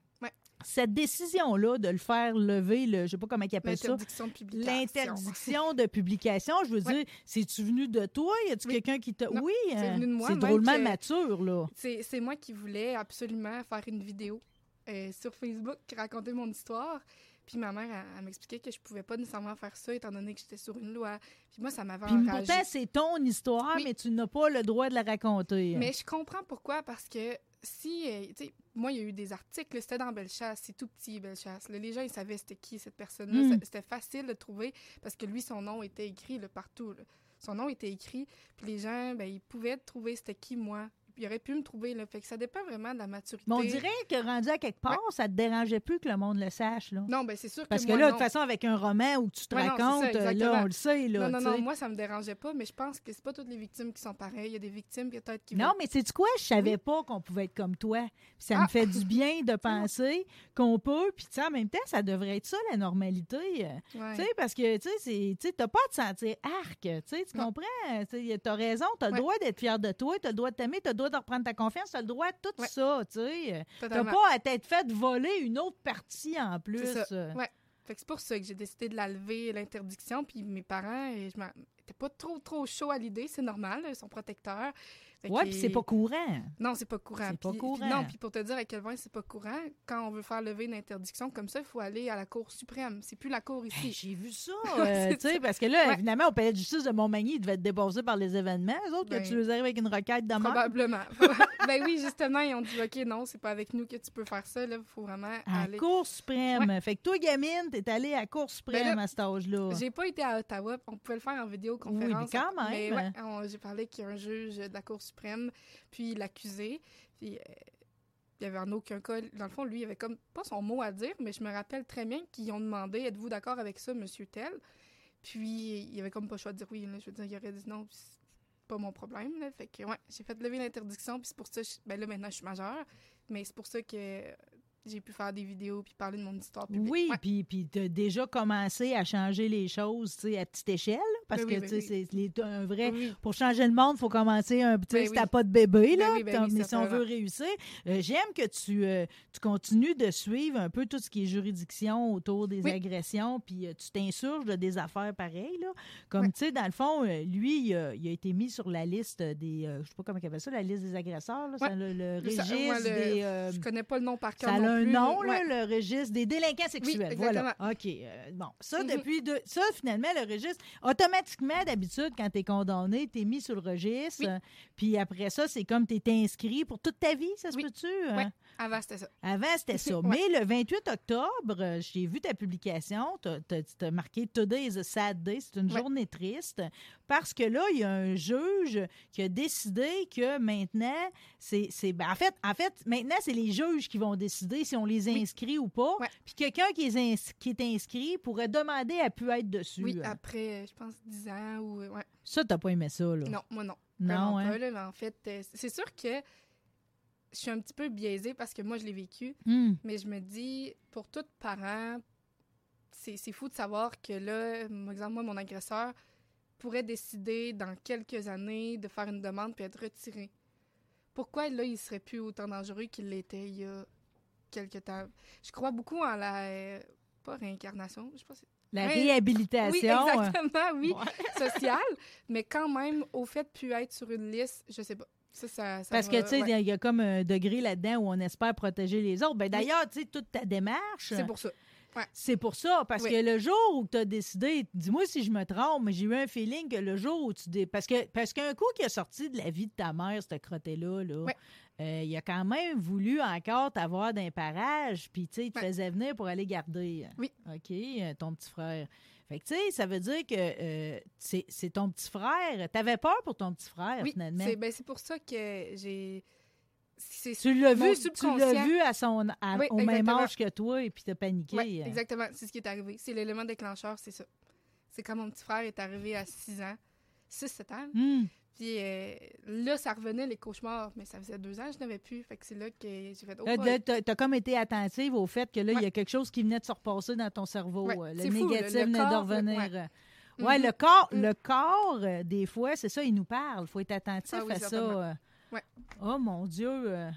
Cette décision-là de le faire lever, le, je sais pas comment ils appellent ça, L'interdiction de publication. l'interdiction de publication, je veux Ouais. dire, c'est-tu venu de toi? Y a-tu Oui. quelqu'un qui t'a... Oui, c'est hein, venu de moi, c'est même drôlement mature, là. C'est c'est moi qui voulais absolument faire une vidéo euh, sur Facebook qui racontait mon histoire. Puis ma mère, elle, elle m'expliquait que je pouvais pas nécessairement faire ça étant donné que j'étais sur une loi. Puis moi, ça m'avait Puis enragée. pourtant, c'est ton histoire, Oui. mais tu n'as pas le droit de la raconter. Mais je comprends pourquoi, parce que si, euh, tu sais, moi, il y a eu des articles, c'était dans Bellechasse, c'est tout petit, Bellechasse. Là, les gens, ils savaient c'était qui, cette personne-là. Mm. C'était- C'était facile de trouver parce que lui, son nom était écrit là, partout. là. Son nom était écrit, puis les gens, ben, ils pouvaient trouver c'était qui, moi. Il aurait pu me trouver. Là. Fait que ça dépend vraiment de la maturité. Mais on dirait que rendu à quelque part, ça te dérangeait plus que le monde le sache. Là. Non, ben c'est sûr Parce que que moi, là, de toute façon, avec un roman où tu te Ouais, non, c'est ça, racontes, là, on le sait. Là, non, non, tu non, moi, ça me dérangeait pas, mais je pense que c'est pas toutes les victimes qui sont pareilles. Il y a des victimes peut-être qui Non, mais c'est quoi? Je savais pas qu'on pouvait être comme toi. Puis ça me Ah! fait du bien de penser qu'on peut. Puis, tu sais, en même temps, ça devrait être ça, la normalité. euh, Ouais. Tu sais, parce que, tu sais, tu t'as pas à te sentir arc. Tu tu comprends? Tu t'as raison. T'as le Ouais. droit d'être fier de toi. T'as le droit de t'aimer. Le droit de reprendre ta confiance. T'as le droit de tout Ouais. ça, tu sais. T'as Totalement. pas à t'être fait voler une autre partie en plus. C'est. Ouais. C'est pour ça que j'ai décidé de la lever, l'interdiction. Puis mes parents, euh, je étaient pas trop, trop chauds à l'idée. C'est normal, ils sont protecteurs. Que- puis c'est pas courant. Non, c'est pas courant. C'est pas courant. puis non, puis pour te dire à quel point c'est pas courant, quand on veut faire lever une interdiction comme ça, il faut aller à la Cour suprême. C'est plus la Cour Hey, ici. J'ai vu ça, euh, tu sais, parce que là, Ouais. évidemment, au palais de justice de Montmagny, ils devaient être dépassés par les événements. Eux autres, Ben, que tu les arrives avec une requête de. Probablement. ben oui, justement, ils ont dit OK, non, c'est pas avec nous que tu peux faire ça. Là, faut vraiment À la aller. Cour suprême. Fait que toi, gamine, t'es allée à la Cour suprême Ben là, à cet âge-là. J'ai pas été à Ottawa. On pouvait le faire en vidéoconférence. Oui, mais quand même. Ouais, j'ai parlé qu'il y a un juge de la Cour suprême, puis l'accusé. Puis euh, il y avait en aucun cas. Dans le fond, lui, il avait comme pas son mot à dire, mais je me rappelle très bien qu'ils ont demandé Êtes-vous d'accord avec ça, monsieur Tel? Puis il avait comme pas le choix de dire oui. là. je veux dire, il aurait dit non, c'est pas mon problème. là. Fait que, ouais, j'ai fait lever l'interdiction, puis c'est pour ça. je- ben là, maintenant, je suis majeure, mais c'est pour ça que j'ai pu faire des vidéos puis parler de mon histoire publique. Oui, puis puis t'as déjà commencé à changer les choses, tu sais, à petite échelle, parce Ben oui, que, ben c'est un vrai... Pour changer le monde, il faut commencer un petit... Ben si pas de bébé, là, mais si on veut réussir. Euh, J'aime que tu, euh, tu continues de suivre un peu tout ce qui est juridiction autour des agressions, puis euh, tu t'insurges de des affaires pareilles, là. Comme, tu sais, dans le fond, lui, il a, il a été mis sur la liste des... je sais pas comment il appelle ça, la liste des agresseurs, là, le, le Le- ça- registre le- des... Je connais pas le nom par cœur. ça a non un plus, nom, là, le registre des délinquants sexuels. voilà. exactement. OK. bon, ça, Mhm. depuis deux, ça, finalement, le registre, automatiquement, d'habitude, quand tu es condamné, tu es mis sur le registre. Oui. Puis après ça, c'est comme tu es inscrit pour toute ta vie, ça se Oui. peut-tu? hein? Avant, c'était ça. Avant, c'était ça. Ouais. Mais le 28 octobre, euh, j'ai vu ta publication, tu as, marqué Today is a sad day, c'est une Ouais. journée triste, parce que là, il y a un juge qui a décidé que maintenant, c'est. ben, en, fait, en fait, maintenant, c'est les juges qui vont décider si on les Oui. inscrit ou pas. Ouais. Puis quelqu'un qui, est ins- qui est inscrit pourrait demander à pu être dessus. Oui, Euh, après, euh, je pense, 10 ans ou. Ouais. Ça, t'as pas aimé ça, là? Non, moi, non. Non, hein? pas, là, mais en fait, c'est sûr que je suis un petit peu biaisée parce que moi, je l'ai vécu. Hum. Mais je me dis, pour tout parent, c'est fou de savoir que là, par exemple, moi, mon agresseur pourrait décider dans quelques années de faire une demande puis être retiré. Pourquoi là, il serait plus autant dangereux qu'il l'était il y a quelques temps? Je crois beaucoup en la. euh, pas réincarnation, je sais pas si- La réhabilitation. Oui, euh, exactement, oui, Ouais. sociale. mais quand même, au fait de plus être sur une liste, je sais pas. Ça, ça, ça Parce que, tu sais, il ouais. y a- comme un degré là-dedans où on espère protéger les autres. Ben, D'ailleurs, tu sais, toute ta démarche, c'est pour ça. c'est pour ça. Parce Oui. que le jour où tu as décidé, dis-moi si je me trompe, mais j'ai eu un feeling que le jour où tu... dé- Parce que parce qu'un coup qui a sorti de la vie de ta mère, ce crotté-là, là, Ouais. euh, il a quand même voulu encore t'avoir d'un parage, puis, tu sais, il te faisait venir pour aller garder. Oui. OK, euh, ton petit frère. Fait que, tu sais, ça veut dire que euh, c'est ton petit frère. T'avais peur pour ton petit frère, Oui, finalement. c'est ben, pour ça que j'ai. Tu l'as vu, tu l'as vu à son, à- Oui, au même âge que toi et puis t'as paniqué. Euh. exactement. C'est ce qui est arrivé. C'est l'élément déclencheur, c'est ça. C'est quand mon petit frère est arrivé à 6 ans, 6-7 ans. Hum. Puis euh, là, ça revenait les cauchemars, mais ça faisait deux ans que je n'avais plus. Fait que c'est là que j'ai fait. Oh, là, t'as t'as comme été attentive au fait que là, il y a quelque chose qui venait de se repasser dans ton cerveau. Ouais, euh, Le fou, négatif le venait de le- revenir. ouais. euh. Ouais, Mhm. le corps, Mm. le corps, euh, des fois, c'est ça, il nous parle. Il faut être attentif Ah oui, à ça. euh. Ouais. Oh mon Dieu. euh.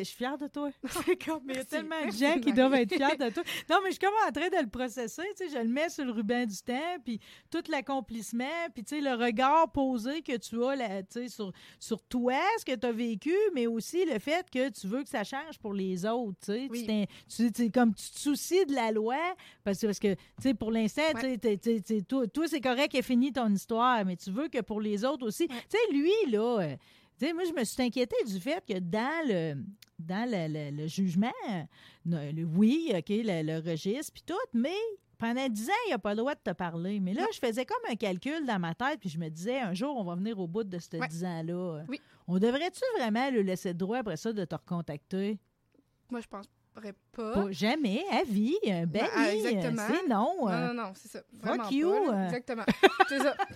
Je suis fière de toi. Comme, il y a tellement de gens qui doivent être fiers de toi. Non, mais je suis comme en train de le processer. Tu sais, je le mets sur le ruban du temps, puis tout l'accomplissement, puis tu sais, le regard posé que tu as là, tu sais, sur, sur toi, ce que tu as vécu, mais aussi le fait que tu veux que ça change pour les autres. Tu sais, Oui. Tu tu- comme tu te soucies de la loi, parce que, parce que tu sais, pour l'instant, tu sais, toi, toi, c'est correct, est fini ton histoire, mais tu veux que pour les autres aussi. Tu sais, lui, là, euh, sais, moi, je me suis inquiétée du fait que dans le, dans le, le- le jugement, le- oui, OK, le, registre, puis tout, mais pendant 10 ans, il n'a pas le droit de te parler. Mais là, je faisais comme un calcul dans ma tête, puis je me disais, un jour, on va venir au bout de Ouais. 10 ans-là. Oui. On devrait-tu vraiment le laisser le droit après ça de te recontacter? Moi, je penserais pas. Pas jamais, à vie. Ben, Ben, ah, oui, exactement. c'est non. Non, euh. non, non, c'est ça. Vraiment you, pas, euh. Exactement. c'est ça.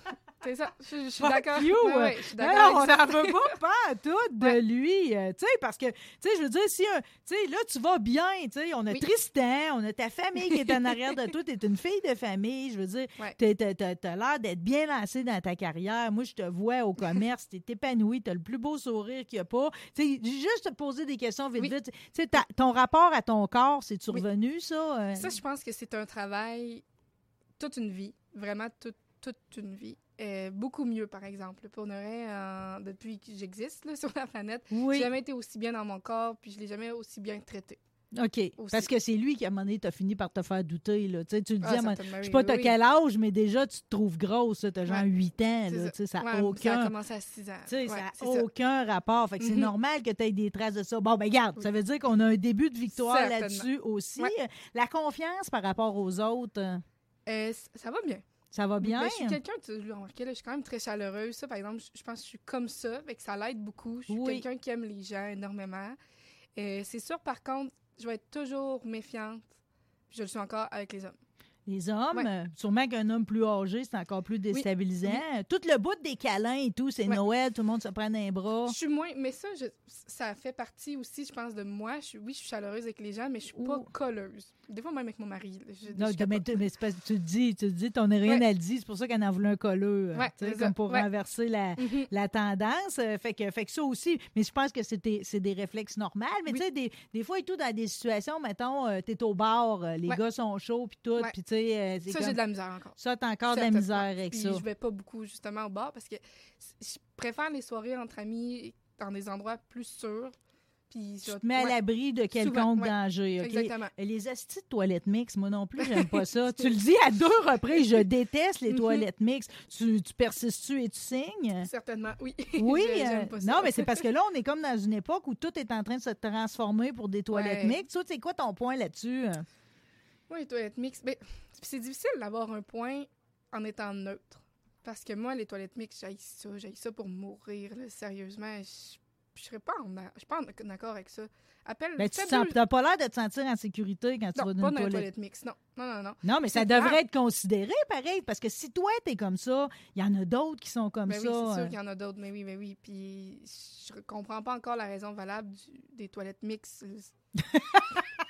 C'est ça. Je, je suis d'accord. you, Ouais, euh. ouais, je suis d'accord. on n'en veut pas, tout de Ouais. lui. euh, tu sais, parce que, tu sais, je veux dire, si, un- tu sais, là, tu vas bien, tu sais, on a Oui. Tristan, on a ta famille qui est en arrière de toi, tu es une fille de famille, je veux dire, tu as l'air d'être bien lancé dans ta carrière. Moi, je te vois au commerce, tu es épanoui, tu as le plus beau sourire qu'il n'y a pas. Tu sais, juste te poser des questions vite, Oui. vite. Tu sais, ton rapport à ton corps, c'est-tu Oui. revenu, ça? euh? Ça, je pense que c'est un travail toute une vie, vraiment toute, toute une vie. Euh, beaucoup mieux, par exemple. Pour vrai, euh, depuis que j'existe sur la planète, oui. j'ai jamais été aussi bien dans mon corps, puis je l'ai jamais aussi bien traité. OK. Aussi. Parce que c'est lui qui, à un moment donné, t'as fini par te faire douter. Là. Tu sais, tu le dis, Ah, à moment- certainement, je sais pas t'as oui. quel âge, mais déjà, tu te trouves grosse. Tu as genre Ouais. 8 ans. Là, ça. tu sais, ça n'a Ouais, Ça a aucun... commencé à 6 ans. Ouais, ça n'a ça. aucun rapport. Fait que c'est Mhm. normal que tu aies des traces de ça. Bon, ben regarde, Oui. ça veut dire qu'on a un début de victoire là-dessus aussi. Ouais. La confiance par rapport aux autres, euh, Euh, ça va bien. Ça va bien? Je suis quelqu'un, tu l'as remarqué, là, je suis quand même très chaleureuse. Ça, par exemple, je, je pense que je suis comme ça, fait que ça l'aide beaucoup. Je suis Oui. quelqu'un qui aime les gens énormément. Euh, c'est sûr, par contre, je vais être toujours méfiante. Je le suis encore avec les hommes. Les hommes, Ouais. euh, sûrement qu'un homme plus âgé, c'est encore plus déstabilisant. Tout le bout des câlins et tout, c'est Ouais. Noël, tout le monde se prend un bras. Je suis moins, mais ça, je- ça fait partie aussi, je pense, de moi. Je oui, je suis chaleureuse avec les gens, mais je suis pas colleuse. Des fois, même avec mon mari. je- Non, je mais, capote. mais c'est parce que tu te dis, tu te dis, t'en as rien Ouais. à dire. C'est pour ça qu'elle en voulait un colleux, euh, tu comme pour renverser la, Mhm. la tendance. Euh, Fait que, fait que ça aussi, mais je pense que c'est des, réflexes normaux. Mais Oui. tu sais, des, des fois et tout, dans des situations, mettons, euh, t'es au bar, euh, les gars sont chauds, puis tout, puis tu sais, euh, c'est Ça, j'ai de la misère encore. ça, t'as encore de la misère avec Puis ça. Je vais pas beaucoup, justement, au bar parce que je préfère les soirées entre amis dans des endroits plus sûrs. Puis Tu te mets à l'abri de quelconque ouais. danger. Exactement. Les astis de toilettes mixtes, moi non plus, j'aime pas ça. tu le dis à deux reprises, je déteste les Mhm. toilettes mixtes. Tu, tu persistes-tu et tu signes? Certainement, oui. Oui, Je- euh, pas ça. non, mais c'est parce que là, on est comme dans une époque où tout est en train de se transformer pour des toilettes Ouais. mixtes. Toi, c'est quoi ton point là-dessus? Oui, les toilettes mixtes. Mais c'est difficile d'avoir un point en étant neutre. Parce que moi, les toilettes mixtes, j'ai ça. J'ai ça pour mourir, là, sérieusement. Je je serais pas en, a- je suis pas en accord avec ça. Appelle. Ben, tu deux- t'as pas l'air de te sentir en sécurité quand tu Non, vas dans une toilette. Non, non, non, non. Non, mais ça devrait être considéré pareil, parce que si toi, t'es comme ça, il y en a d'autres qui sont comme Ben ça. oui, c'est sûr euh. qu'il y en a d'autres, mais oui, mais oui. Puis je comprends pas encore la raison valable du- des toilettes mixtes.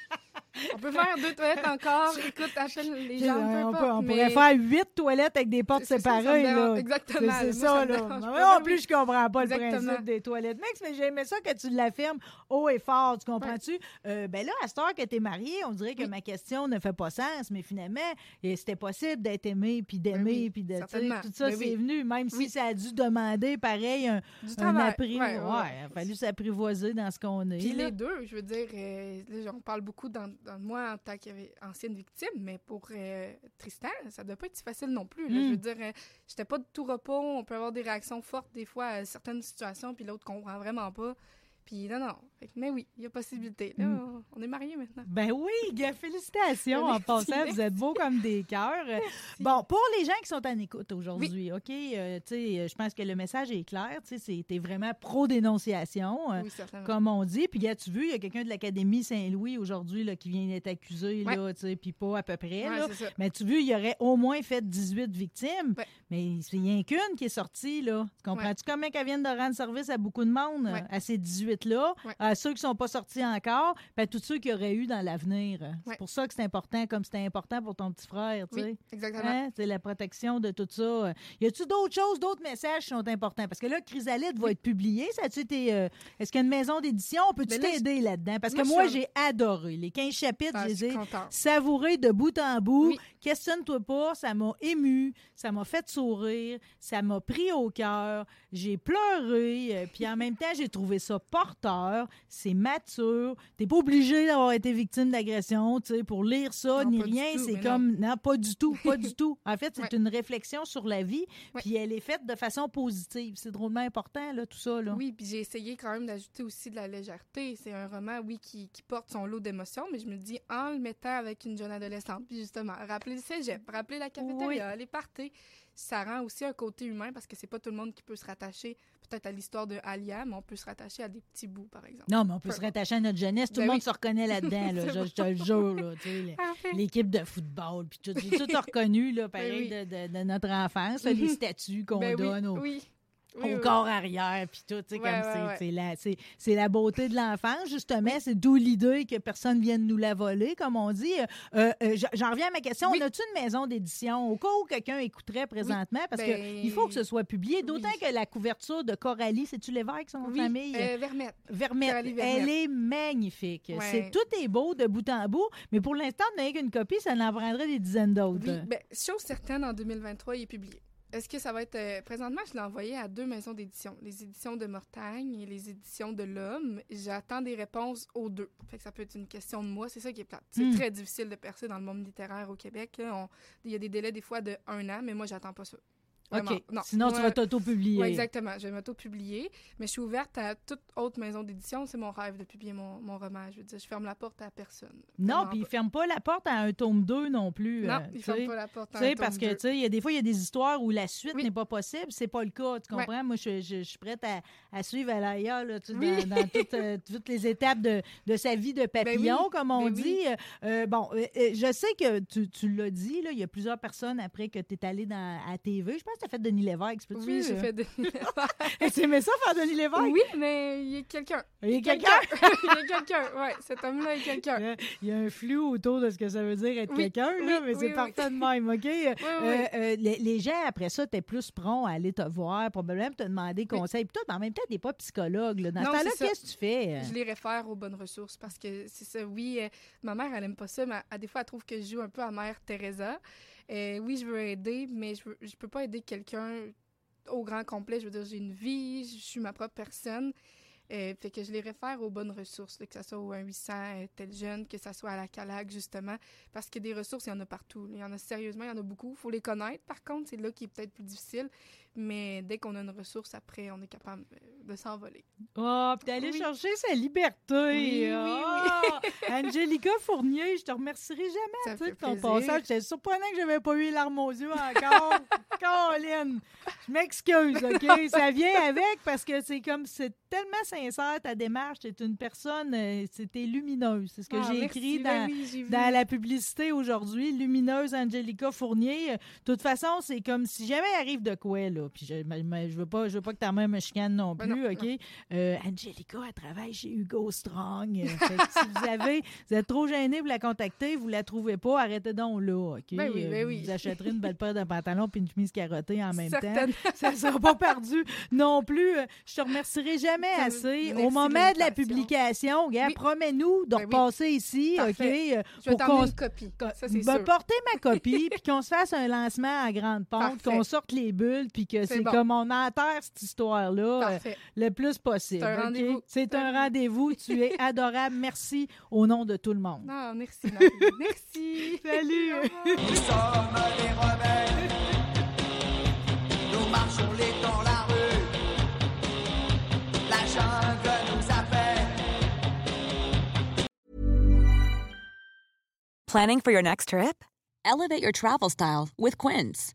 on peut faire deux toilettes encore. Écoute, appelle les gens, Euh, peu on, peut- importe, on mais- pourrait faire huit toilettes avec des portes ça, ça séparées. là. Exactement. C'est ça là. non plus, je comprends pas le principe des toilettes mixtes, mais j'aimais ça que tu l'affirmes haut et fort. Tu comprends-tu? Euh, ben là, à cette heure que tu es mariée, on dirait que Oui. ma question ne fait pas sens, mais finalement, c'était possible d'être aimé, puis d'aimer, Ben oui, puis de. Tout ça, Ben c'est venu, même si ça a dû demander, pareil, un, Du un appris. Ouais, il a fallu s'apprivoiser dans ce qu'on est. Puis les deux, je veux dire, euh, on parle beaucoup dans, dans moi en tant qu'ancienne victime, mais pour euh, Tristan, ça doit pas être si facile non plus. là. Mm. Je veux dire, euh, j'étais pas de tout repos. On peut avoir des réactions fortes des fois à certaines situations, puis l'autre comprend vraiment pas. Puis non, non. Fait que- mais oui, il y a possibilité. Là, Mm. on- est mariés maintenant. Ben oui, gars, félicitations en passant. Vous êtes beaux comme des cœurs. Bon, pour les gens qui sont en écoute aujourd'hui, OK, euh, tu sais, euh, je pense que le message est clair. Tu sais, t'es vraiment pro-dénonciation, euh, oui, comme on dit. Puis, as-tu vu, il y a quelqu'un de l'Académie Saint-Louis aujourd'hui qui vient d'être accusé, Ouais. là, tu sais, puis pas à peu près. Ouais, là. Mais tu vu, il y aurait au moins fait 18 victimes. Ouais. Mais c'est rien qu'une qui est sortie, là. Tu comprends-tu comment qu'elle vient de rendre service à beaucoup de monde, à ces 18-là, Ouais. À ceux qui sont pas sortis encore, puis à tous ceux qu'il y aurait eu dans l'avenir. C'est Ouais. pour ça que c'est important, comme c'était important pour ton petit frère, tu sais. Exactement. Hein? C'est la protection de tout ça. Y a-tu d'autres choses, d'autres messages qui sont importants? Parce que là, Chrysalide va être publié. Ça été. euh, Est-ce qu'il y a une maison d'édition? Peux-tu Ben t'aider là-dedans? Parce moi, que moi, j'ai adoré. Les 15 chapitres, Ah, je les ai savourés de bout en bout. Oui. Questionne-toi pas, ça m'a ému, ça m'a fait sourire, ça m'a pris au cœur, j'ai pleuré, euh, puis en même temps, j'ai trouvé ça porteur, c'est mature. T'es pas obligé d'avoir été victime d'agression, tu sais, pour lire ça, Non, ni rien. C'est comme, non. pas du tout, pas du tout. En fait, c'est Ouais. une réflexion sur la vie, Ouais. puis elle est faite de façon positive. C'est drôlement important, là, tout ça, là. Oui, puis j'ai essayé quand même d'ajouter aussi de la légèreté. C'est un roman, oui, qui, qui porte son lot d'émotions, mais je me dis, en le mettant avec une jeune adolescente, puis justement, rappeler le cégep, rappeler la cafétéria, les parties, ça rend aussi un côté humain parce que c'est pas tout le monde qui peut se rattacher peut-être à l'histoire de Alia, mais on peut se rattacher à des petits bouts, par exemple. Non, mais on peut Peu se rattacher à notre jeunesse. Tout Ben le monde oui. se reconnaît là-dedans, là, je, te le jure. Là. L'équipe de football, puis tout. Tout reconnu, là, pareil, Ben de, de- de notre enfance, les statuts qu'on Ben oui, donne au, oui. au Oui, corps arrière, puis tout. tu sais, Ouais, comme ouais, c'est- ouais. c'est la, la beauté de l'enfance, justement. C'est d'où l'idée que personne vienne nous la voler, comme on dit. Euh, euh, j'en- reviens à ma question. Oui. On a-tu une maison d'édition? Au cas où quelqu'un écouterait présentement? Parce Ben, qu'il faut que ce soit publié. D'autant que la couverture de Coralie, c'est-tu l'évêque, son famille? euh, Vermette. Vermette, elle est magnifique. C'est tout est beau de bout en bout, mais pour l'instant, on n'a qu'une copie, ça en prendrait des dizaines d'autres. Oui, ben, chose certaine, en 2023, il est publié. Est-ce que ça va être... euh, présentement, je l'ai envoyé à deux maisons d'édition. Les éditions de Mortagne et les éditions de l'Homme. J'attends des réponses aux deux. Fait que ça peut être une question de moi. C'est ça qui est plate. C'est Hmm. très difficile de percer dans le monde littéraire au Québec. Il y a des délais des fois de un an, mais moi, j'attends pas ça. Vraiment, OK. non. Sinon, tu vas t'auto-publier. Oui, exactement. Je vais m'auto-publier, mais je suis ouverte à toute autre maison d'édition. C'est mon rêve de publier mon, mon roman. Je veux dire, je ferme la porte à personne. non, puis il pas. ferme pas la porte à un tome 2 non plus. Non, euh, il tu ferme sais. pas la porte à Tu sais, un parce tome que, deux. tu sais, il y a des fois, il y a des histoires où la suite Oui. n'est pas possible. C'est pas le cas, tu comprends? Moi, je, je- je suis prête à, à suivre Alaya là, tu Oui. dans, dans toutes, euh, toutes les étapes de, de sa vie de papillon, oui. comme on Ben dit. Euh, euh, bon, euh, euh, je sais que tu, tu l'as dit, là, il y a plusieurs personnes après que tu es allé dans, à TV. Je pense tu as fait Denis Lévesque, peux-tu? Oui, j'ai euh, fait de... Et tu aimais ça faire Denis Lévesque? Oui, mais il y a quelqu'un. Il y a quelqu'un? il y a quelqu'un, ouais. Cet homme-là est quelqu'un. Il y a- un flou autour de ce que ça veut dire être Oui, quelqu'un, là, oui, mais oui, c'est oui. parfait de même, OK? Euh, oui. euh, les, les gens, après ça, t'es plus prompt à aller te voir, probablement te demander conseil. Puis toi, mais en même temps, t'es pas psychologue. Là. Dans Non, ce temps-là, qu'est-ce que tu fais? Je les réfère aux bonnes ressources parce que c'est ça. Oui, euh, ma mère, elle aime pas ça, mais à des fois, elle trouve que je joue un peu à mère Teresa. Euh, oui, je veux aider, mais je, veux, peux pas aider quelqu'un au grand complet. Je veux dire, j'ai une vie, je suis ma propre personne. Euh, fait que je les réfère aux bonnes ressources, que ce soit au 1-800 euh, tel jeune, que ce soit à la CALAC, justement, parce que des ressources, il y en a partout. Il y en a sérieusement, il y en a beaucoup. Il faut les connaître, par contre, c'est là qui est peut-être plus difficile. Mais dès qu'on a une ressource, après, on est capable euh, de s'envoler. Oh, puis d'aller Oui. chercher sa liberté. Oui, oui, Ah! Angélica Fournier, je te remercierai jamais Ça tu sais, fait de ton plaisir. passage. C'est surprenant que j'avais pas eu les larmes aux yeux encore. Caroline, je m'excuse, OK? Ça vient avec parce que c'est comme, c'est tellement sincère ta démarche. T'es une personne, euh, c'était lumineuse. C'est ce que Ah, j'ai écrit Ben dans, oui, la publicité aujourd'hui, lumineuse Angelica Fournier. De toute façon, c'est comme si jamais il arrive de quoi, là. Puis je, me- je veux pas, je veux pas que ta mère me chicane non Ben plus, non, OK? Euh, Angelica, elle travaille chez Hugo Strong. Euh, fait que si vous avez, vous êtes trop gêné pour la contacter, vous la trouvez pas, arrêtez donc là, OK? Ben oui, ben Euh, oui. Vous achèterez une belle paire de pantalons puis une chemise carottée en même temps ça ne sera pas perdu non plus. Je te remercierai jamais Ça assez. Au moment de la publication, Oui. promets-nous de Ben repasser ici, Parfait. OK? Je vais pour une copie. Ça, ben, sûr. porter ma copie, puis qu'on se fasse un lancement à grande pompe, Parfait. qu'on sorte les bulles, puis que C'est c'est bon. comme on enterre cette histoire-là euh, le plus possible. C'est un rendez-vous. C'est un rendez-vous. tu es adorable. Merci au nom de tout le monde. Non, merci, Marie. merci. Salut. Nous sommes les rebelles. Nous marchons les dans la rue. La jungle nous appelle. Planning for your next trip? Elevate your travel style with Quince.